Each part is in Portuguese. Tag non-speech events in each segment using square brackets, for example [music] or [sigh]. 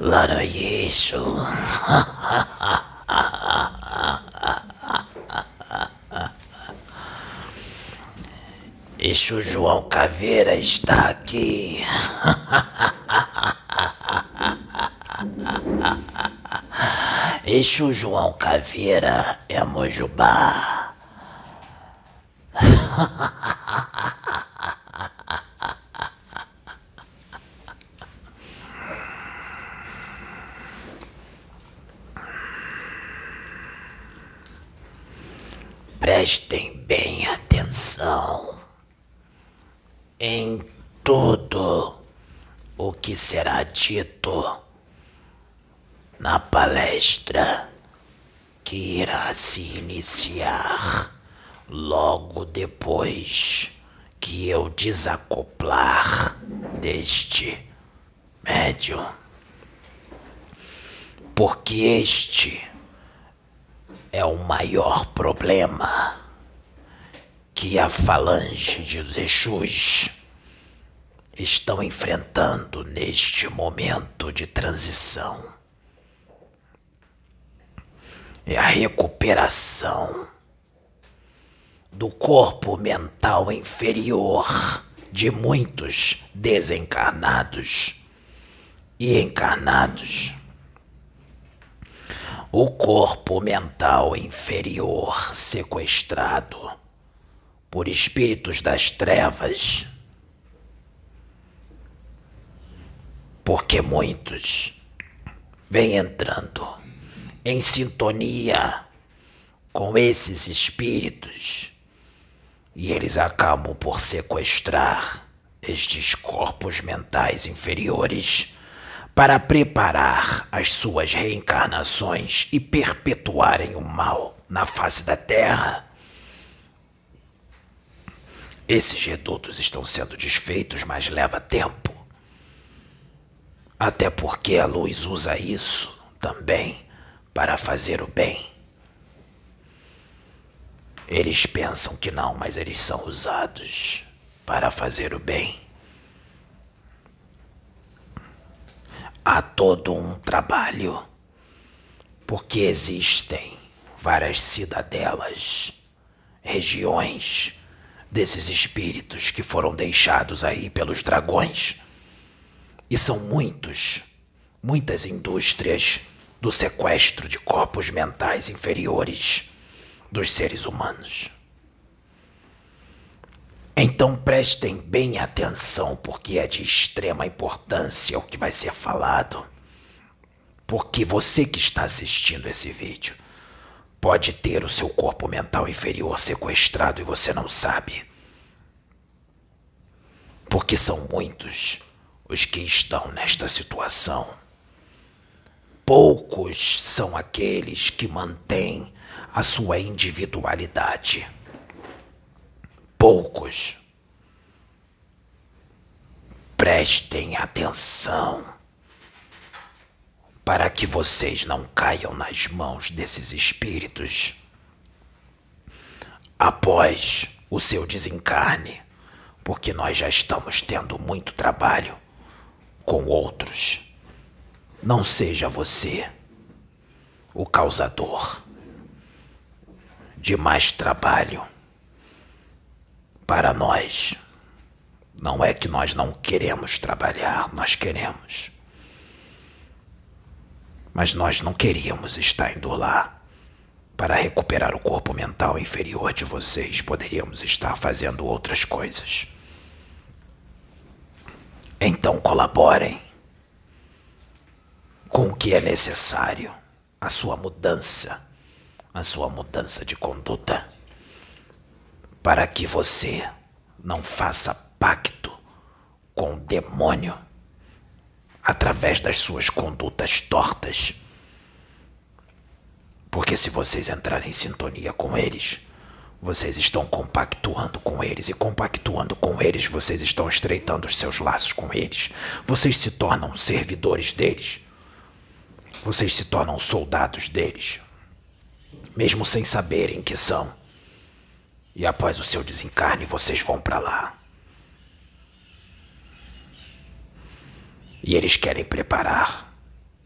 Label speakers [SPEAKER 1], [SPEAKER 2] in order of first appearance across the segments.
[SPEAKER 1] Lá no isso. Eixo João Caveira está aqui. [laughs] Eixo João Caveira é Mojubá. Prestem bem atenção em tudo o que será dito na palestra que irá se iniciar logo depois que eu desacoplar deste médium. Porque este é o maior problema que a falange de Exus estão enfrentando neste momento de transição. É a recuperação do corpo mental inferior de muitos desencarnados e encarnados o corpo mental inferior sequestrado por espíritos das trevas. Porque muitos vêm entrando em sintonia com esses espíritos e eles acabam por sequestrar estes corpos mentais inferiores para preparar as suas reencarnações e perpetuarem o mal na face da terra. Esses redutos estão sendo desfeitos, mas leva tempo. Até porque a luz usa isso também para fazer o bem. Eles pensam que não, mas eles são usados para fazer o bem. há todo um trabalho, porque existem várias cidadelas, regiões desses espíritos que foram deixados aí pelos dragões. E são muitos, muitas indústrias do sequestro de corpos mentais inferiores dos seres humanos. Então prestem bem atenção, porque é de extrema importância o que vai ser falado. Porque você que está assistindo esse vídeo pode ter o seu corpo mental inferior sequestrado e você não sabe. Porque são muitos os que estão nesta situação. Poucos são aqueles que mantêm a sua individualidade poucos. Prestem atenção para que vocês não caiam nas mãos desses espíritos. Após o seu desencarne, porque nós já estamos tendo muito trabalho com outros. Não seja você o causador de mais trabalho para nós. Não é que nós não queremos trabalhar, nós queremos. Mas nós não queríamos estar indo lá para recuperar o corpo mental inferior de vocês. Poderíamos estar fazendo outras coisas. Então colaborem com o que é necessário, a sua mudança, a sua mudança de conduta para que você não faça pacto com o demônio através das suas condutas tortas. Porque se vocês entrarem em sintonia com eles, vocês estão compactuando com eles, e compactuando com eles, vocês estão estreitando os seus laços com eles. Vocês se tornam servidores deles. Vocês se tornam soldados deles, mesmo sem saberem que são. E após o seu desencarne, vocês vão para lá. E eles querem preparar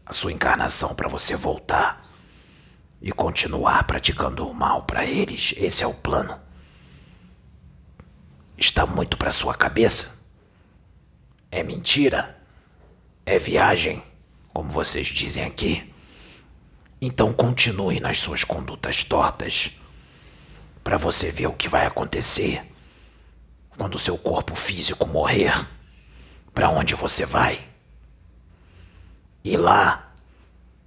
[SPEAKER 1] a sua encarnação para você voltar e continuar praticando o mal para eles. Esse é o plano. Está muito para sua cabeça? É mentira? É viagem, como vocês dizem aqui? Então continue nas suas condutas tortas para você ver o que vai acontecer quando seu corpo físico morrer. Para onde você vai? E lá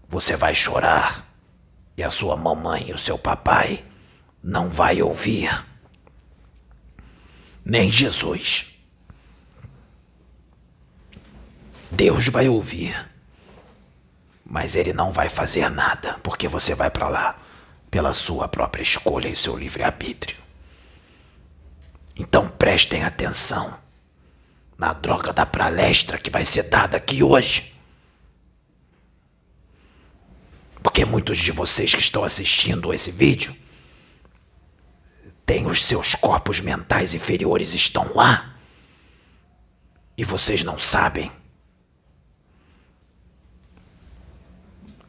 [SPEAKER 1] você vai chorar e a sua mamãe e o seu papai não vai ouvir. Nem Jesus. Deus vai ouvir. Mas ele não vai fazer nada, porque você vai para lá pela sua própria escolha e seu livre-arbítrio. Então prestem atenção na droga da palestra que vai ser dada aqui hoje. Porque muitos de vocês que estão assistindo esse vídeo têm os seus corpos mentais inferiores estão lá e vocês não sabem.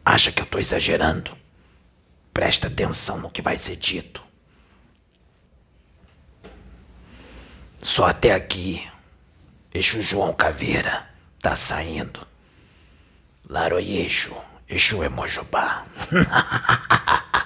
[SPEAKER 1] Acha que eu estou exagerando? Presta atenção no que vai ser dito. Só até aqui, Eixo João Caveira tá saindo. Laroyeixo. Exu é Mojubá. [laughs]